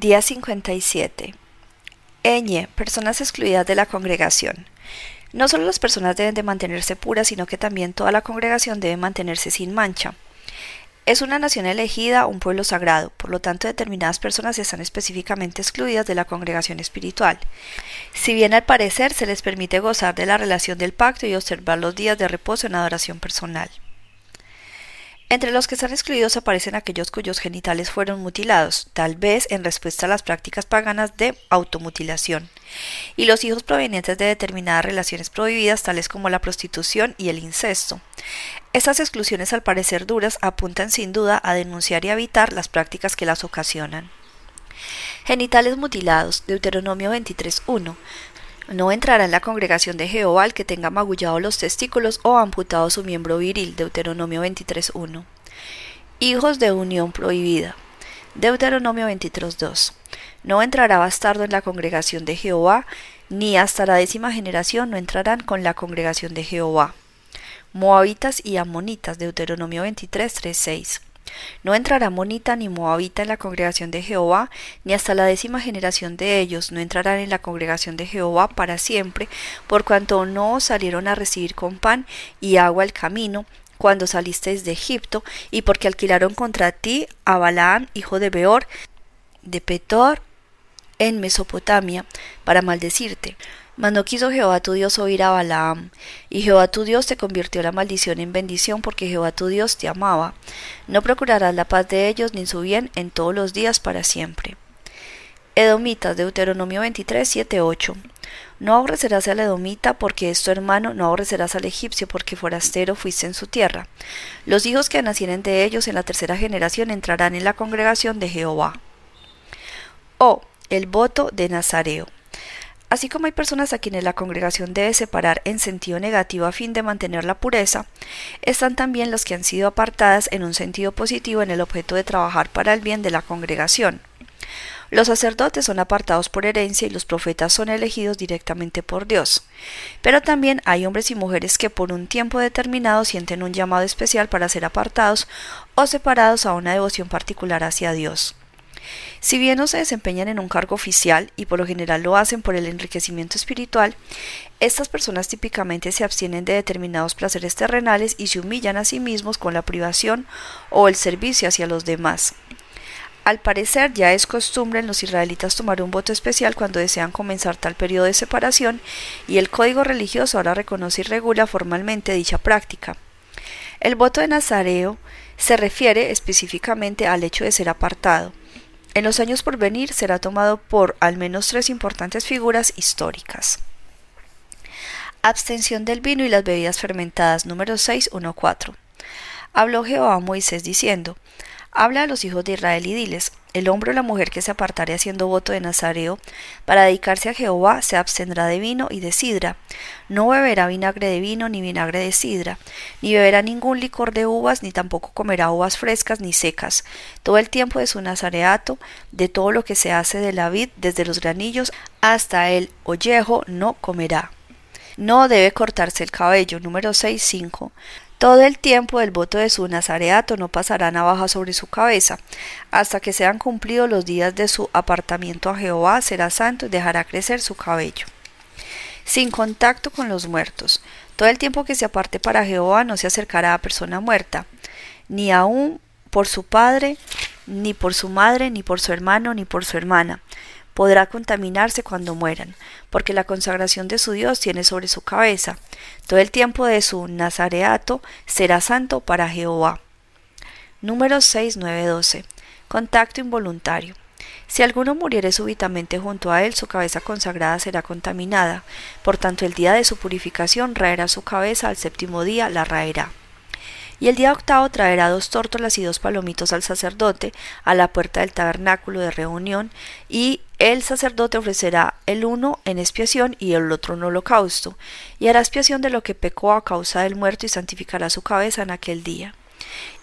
Día 57. Eñe, personas excluidas de la congregación. No solo las personas deben de mantenerse puras, sino que también toda la congregación debe mantenerse sin mancha. Es una nación elegida, un pueblo sagrado, por lo tanto determinadas personas están específicamente excluidas de la congregación espiritual. Si bien al parecer se les permite gozar de la relación del pacto y observar los días de reposo en adoración personal. Entre los que están excluidos aparecen aquellos cuyos genitales fueron mutilados, tal vez en respuesta a las prácticas paganas de automutilación, y los hijos provenientes de determinadas relaciones prohibidas, tales como la prostitución y el incesto. Estas exclusiones, al parecer duras, apuntan sin duda a denunciar y evitar las prácticas que las ocasionan. Genitales mutilados, Deuteronomio 23.1. No entrará en la congregación de Jehová el que tenga magullado los testículos o amputado su miembro viril. Deuteronomio 23.1. Hijos de unión prohibida. Deuteronomio 23.2. No entrará bastardo en la congregación de Jehová, ni hasta la décima generación no entrarán con la congregación de Jehová. Moabitas y amonitas. Deuteronomio 23.3.6. No entrará monita ni moabita en la congregación de Jehová, ni hasta la décima generación de ellos no entrarán en la congregación de Jehová para siempre, por cuanto no salieron a recibir con pan y agua el camino, cuando salisteis de Egipto, y porque alquilaron contra ti a Balaam, hijo de Beor, de Petor, en Mesopotamia, para maldecirte. Mas no quiso Jehová tu Dios oír a Balaam, y Jehová tu Dios te convirtió la maldición en bendición, porque Jehová tu Dios te amaba. No procurarás la paz de ellos ni su bien en todos los días para siempre. Edomitas, Deuteronomio 23, 7, 8. No aborrecerás al edomita porque es tu hermano, no aborrecerás al egipcio porque forastero fuiste en su tierra. Los hijos que nacieren de ellos en la tercera generación entrarán en la congregación de Jehová. O el voto de Nazareo. Así como hay personas a quienes la congregación debe separar en sentido negativo a fin de mantener la pureza, están también los que han sido apartadas en un sentido positivo en el objeto de trabajar para el bien de la congregación. Los sacerdotes son apartados por herencia y los profetas son elegidos directamente por Dios. Pero también hay hombres y mujeres que por un tiempo determinado sienten un llamado especial para ser apartados o separados a una devoción particular hacia Dios. Si bien no se desempeñan en un cargo oficial y por lo general lo hacen por el enriquecimiento espiritual, estas personas típicamente se abstienen de determinados placeres terrenales y se humillan a sí mismos con la privación o el servicio hacia los demás. Al parecer ya es costumbre en los israelitas tomar un voto especial cuando desean comenzar tal periodo de separación y el código religioso ahora reconoce y regula formalmente dicha práctica. El voto de Nazareo se refiere específicamente al hecho de ser apartado, en los años por venir será tomado por al menos tres importantes figuras históricas. Abstención del vino y las bebidas fermentadas número 6.1.4. Habló Jehová a Moisés diciendo, Habla a los hijos de Israel y diles, el hombre o la mujer que se apartare haciendo voto de Nazareo para dedicarse a Jehová se abstendrá de vino y de sidra. No beberá vinagre de vino ni vinagre de sidra, ni beberá ningún licor de uvas, ni tampoco comerá uvas frescas ni secas. Todo el tiempo de su nazareato, de todo lo que se hace de la vid, desde los granillos hasta el ollejo, no comerá. No debe cortarse el cabello. Número 6.5. Todo el tiempo del voto de su nazareato no pasará navaja sobre su cabeza, hasta que sean cumplidos los días de su apartamiento a Jehová, será santo y dejará crecer su cabello. Sin contacto con los muertos. Todo el tiempo que se aparte para Jehová no se acercará a persona muerta, ni aun por su padre, ni por su madre, ni por su hermano, ni por su hermana, podrá contaminarse cuando mueran, porque la consagración de su Dios tiene sobre su cabeza. Todo el tiempo de su nazareato será santo para Jehová. Número 6, Contacto involuntario. Si alguno muriere súbitamente junto a él, su cabeza consagrada será contaminada. Por tanto, el día de su purificación raerá su cabeza, al séptimo día la raerá. Y el día octavo traerá dos tórtolas y dos palomitos al sacerdote a la puerta del tabernáculo de reunión, y el sacerdote ofrecerá el uno en expiación y el otro en holocausto, y hará expiación de lo que pecó a causa del muerto y santificará su cabeza en aquel día.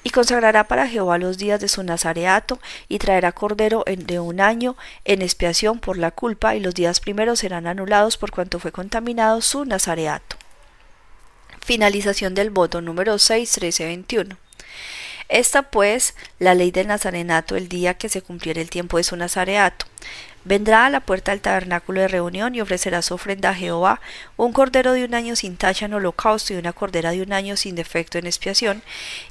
Y consagrará para Jehová los días de su nazareato, y traerá cordero de un año en expiación por la culpa, y los días primeros serán anulados por cuanto fue contaminado su nazareato. Finalización del voto número 6, 13, 21. Esta pues la ley del nazarenato el día que se cumpliera el tiempo de su nazareato. Vendrá a la puerta del tabernáculo de reunión y ofrecerá su ofrenda a Jehová un cordero de un año sin tacha en holocausto y una cordera de un año sin defecto en expiación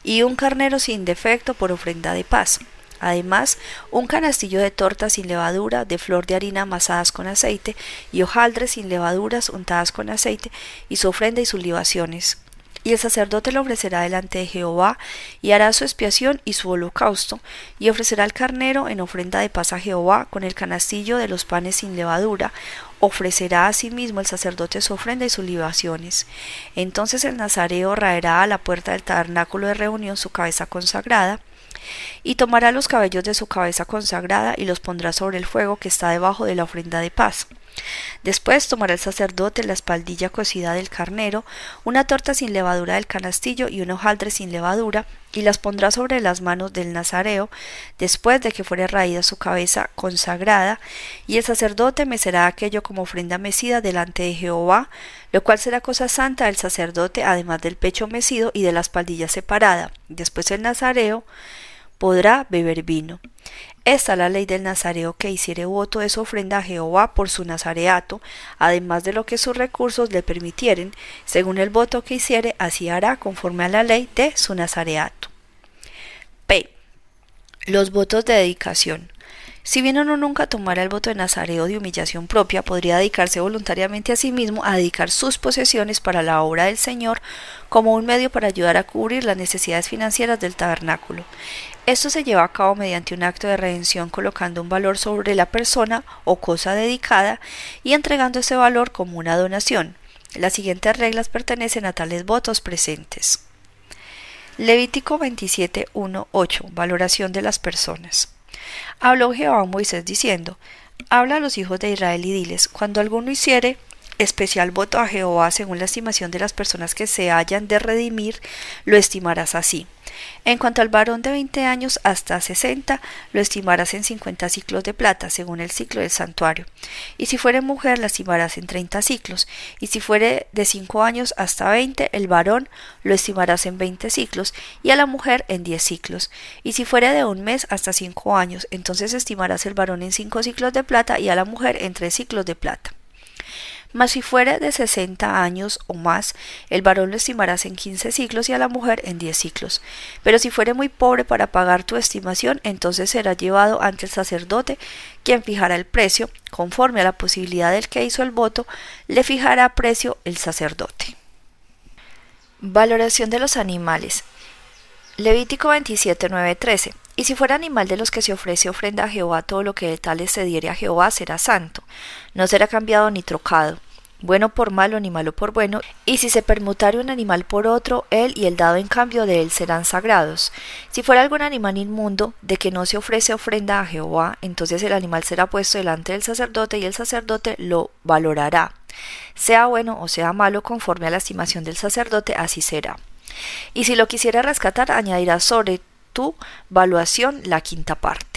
y un carnero sin defecto por ofrenda de paz. Además, un canastillo de tortas sin levadura, de flor de harina amasadas con aceite, y hojaldres sin levaduras untadas con aceite, y su ofrenda y sus libaciones, y el sacerdote lo ofrecerá delante de Jehová, y hará su expiación y su holocausto, y ofrecerá el carnero en ofrenda de paz a Jehová, con el canastillo de los panes sin levadura, ofrecerá asimismo el sacerdote su ofrenda y sus libaciones. Entonces el nazareo raerá a la puerta del tabernáculo de reunión su cabeza consagrada, y tomará los cabellos de su cabeza consagrada y los pondrá sobre el fuego que está debajo de la ofrenda de paz. Después tomará el sacerdote la espaldilla cocida del carnero, una torta sin levadura del canastillo y un hojaldre sin levadura, y las pondrá sobre las manos del nazareo, después de que fuere raída su cabeza consagrada, y el sacerdote mecerá aquello como ofrenda mecida delante de Jehová, lo cual será cosa santa del sacerdote, además del pecho mecido y de la espaldilla separada. Después el nazareo podrá beber vino. Esta es la ley del nazareo que hiciere voto de su ofrenda a Jehová por su nazareato, además de lo que sus recursos le permitieren, según el voto que hiciere, así hará conforme a la ley de su nazareato. P. Los votos de dedicación. Si bien uno nunca tomara el voto de nazareo de humillación propia, podría dedicarse voluntariamente a sí mismo a dedicar sus posesiones para la obra del Señor como un medio para ayudar a cubrir las necesidades financieras del tabernáculo. Esto se lleva a cabo mediante un acto de redención colocando un valor sobre la persona o cosa dedicada y entregando ese valor como una donación. Las siguientes reglas pertenecen a tales votos presentes. Levítico 27.1.8 Valoración de las personas. Habló Jehová a Moisés diciendo, Habla a los hijos de Israel y diles, cuando alguno hiciere especial voto a Jehová según la estimación de las personas que se hayan de redimir, lo estimarás así. En cuanto al varón de veinte años hasta sesenta, lo estimarás en cincuenta ciclos de plata, según el ciclo del santuario. Y si fuere mujer, la estimarás en treinta ciclos. Y si fuere de cinco años hasta veinte, el varón lo estimarás en veinte ciclos, y a la mujer en diez ciclos. Y si fuere de un mes hasta cinco años, entonces estimarás el varón en cinco ciclos de plata y a la mujer en tres ciclos de plata. Mas si fuera de sesenta años o más, el varón lo estimarás en quince ciclos y a la mujer en diez ciclos. Pero si fuere muy pobre para pagar tu estimación, entonces será llevado ante el sacerdote, quien fijará el precio, conforme a la posibilidad del que hizo el voto, le fijará precio el sacerdote. Valoración de los animales. Levítico 27, 13. Y si fuera animal de los que se ofrece ofrenda a Jehová, todo lo que de tales se diere a Jehová será santo, no será cambiado ni trocado, bueno por malo ni malo por bueno, y si se permutare un animal por otro, él y el dado en cambio de él serán sagrados. Si fuera algún animal inmundo, de que no se ofrece ofrenda a Jehová, entonces el animal será puesto delante del sacerdote y el sacerdote lo valorará. Sea bueno o sea malo, conforme a la estimación del sacerdote, así será. Y si lo quisiera rescatar, añadirá sobre tu valuación la quinta parte.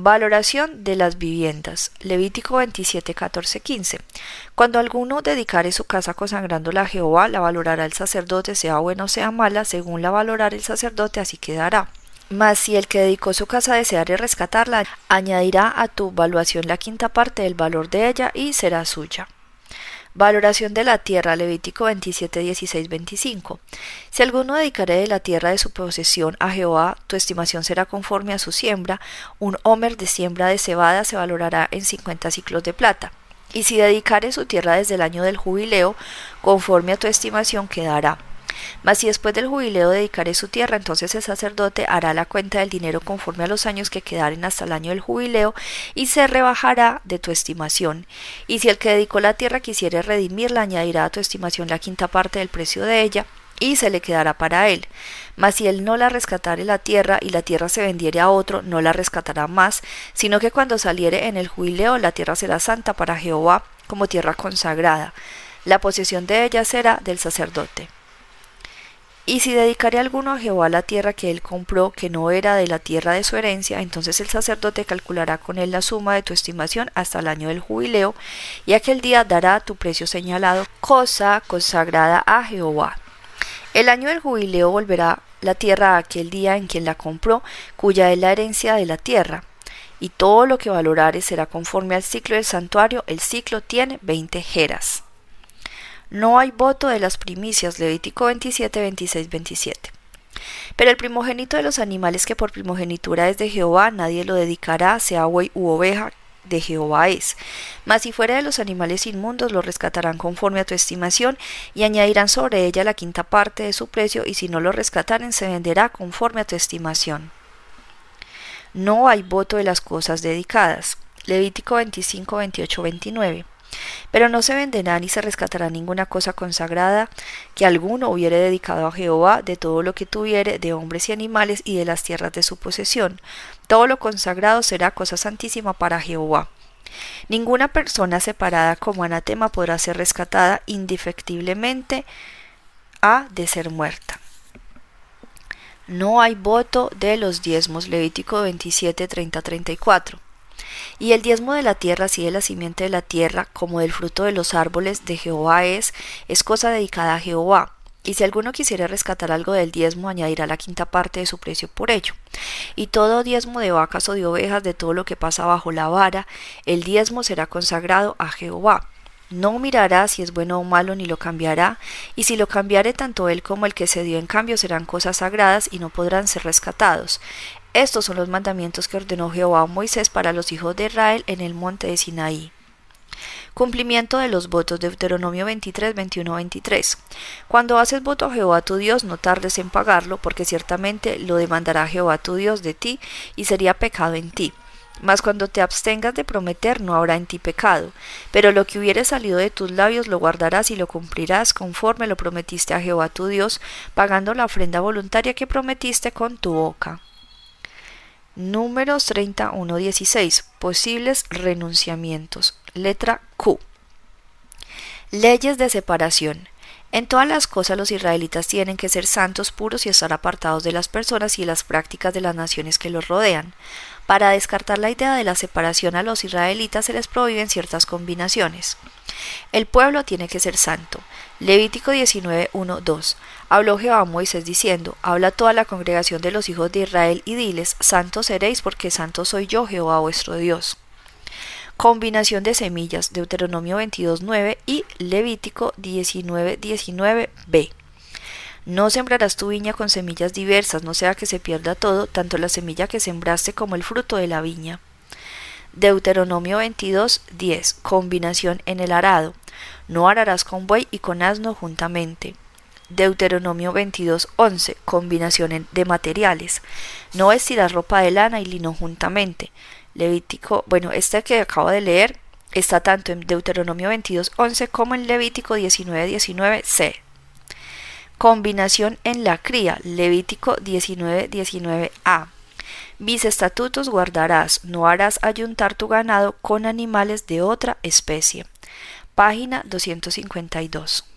Valoración de las viviendas. Levítico 27, 14, 15. Cuando alguno dedicare su casa consagrándola a Jehová, la valorará el sacerdote, sea buena o sea mala, según la valorar el sacerdote, así quedará. Mas si el que dedicó su casa deseare rescatarla, añadirá a tu valuación la quinta parte del valor de ella y será suya. Valoración de la tierra, Levítico 27, 16, 25. Si alguno dedicare de la tierra de su posesión a Jehová, tu estimación será conforme a su siembra. Un homer de siembra de cebada se valorará en cincuenta ciclos de plata. Y si dedicare su tierra desde el año del jubileo, conforme a tu estimación quedará. Mas si después del jubileo dedicaré su tierra, entonces el sacerdote hará la cuenta del dinero conforme a los años que quedaren hasta el año del jubileo y se rebajará de tu estimación. Y si el que dedicó la tierra quisiere redimirla, añadirá a tu estimación la quinta parte del precio de ella y se le quedará para él. Mas si él no la rescatare la tierra y la tierra se vendiere a otro, no la rescatará más, sino que cuando saliere en el jubileo la tierra será santa para Jehová como tierra consagrada. La posesión de ella será del sacerdote. Y si dedicare alguno a Jehová la tierra que él compró, que no era de la tierra de su herencia, entonces el sacerdote calculará con él la suma de tu estimación hasta el año del jubileo, y aquel día dará tu precio señalado, cosa consagrada a Jehová. El año del jubileo volverá la tierra a aquel día en quien la compró, cuya es la herencia de la tierra, y todo lo que valorare será conforme al ciclo del santuario, el ciclo tiene veinte jeras. No hay voto de las primicias, Levítico 27, 26, 27. Pero el primogénito de los animales que por primogenitura es de Jehová, nadie lo dedicará, sea buey u oveja, de Jehová es. Mas si fuera de los animales inmundos, lo rescatarán conforme a tu estimación, y añadirán sobre ella la quinta parte de su precio, y si no lo rescataren, se venderá conforme a tu estimación. No hay voto de las cosas dedicadas. Levítico 25, 28, 29. Pero no se venderá ni se rescatará ninguna cosa consagrada que alguno hubiere dedicado a Jehová de todo lo que tuviere de hombres y animales y de las tierras de su posesión. Todo lo consagrado será cosa santísima para Jehová. Ninguna persona separada como anatema podrá ser rescatada indefectiblemente a de ser muerta. No hay voto de los diezmos. Levítico 27, 30, 34. Y el diezmo de la tierra, así de la simiente de la tierra, como del fruto de los árboles de Jehová es, es cosa dedicada a Jehová. Y si alguno quisiera rescatar algo del diezmo, añadirá la quinta parte de su precio por ello. Y todo diezmo de vacas o de ovejas, de todo lo que pasa bajo la vara, el diezmo será consagrado a Jehová. No mirará si es bueno o malo, ni lo cambiará, y si lo cambiare tanto él como el que se dio en cambio serán cosas sagradas y no podrán ser rescatados. Estos son los mandamientos que ordenó Jehová a Moisés para los hijos de Israel en el monte de Sinaí. Cumplimiento de los votos de Deuteronomio 23, 21, 23. Cuando haces voto a Jehová tu Dios, no tardes en pagarlo, porque ciertamente lo demandará Jehová tu Dios de ti, y sería pecado en ti. Mas cuando te abstengas de prometer, no habrá en ti pecado. Pero lo que hubiere salido de tus labios lo guardarás y lo cumplirás conforme lo prometiste a Jehová tu Dios, pagando la ofrenda voluntaria que prometiste con tu boca. Números 3116. Posibles renunciamientos. Letra Q. Leyes de separación. En todas las cosas los israelitas tienen que ser santos, puros y estar apartados de las personas y las prácticas de las naciones que los rodean. Para descartar la idea de la separación a los israelitas se les prohíben ciertas combinaciones. El pueblo tiene que ser santo. Levítico 19, 1, 2. Habló Jehová a Moisés diciendo, Habla toda la congregación de los hijos de Israel y diles, Santos seréis porque santo soy yo, Jehová vuestro Dios. Combinación de semillas, Deuteronomio 22, 9 y Levítico 19, 19, b. No sembrarás tu viña con semillas diversas, no sea que se pierda todo, tanto la semilla que sembraste como el fruto de la viña. Deuteronomio 22, 10. Combinación en el arado. No ararás con buey y con asno juntamente. Deuteronomio 22, 11. Combinación de materiales. No vestirás ropa de lana y lino juntamente. Levítico, bueno, este que acabo de leer está tanto en Deuteronomio 22, 11 como en Levítico 19, 19, c. Combinación en la cría. Levítico 19, 19, a. Mis estatutos guardarás, no harás ayuntar tu ganado con animales de otra especie. Página 252.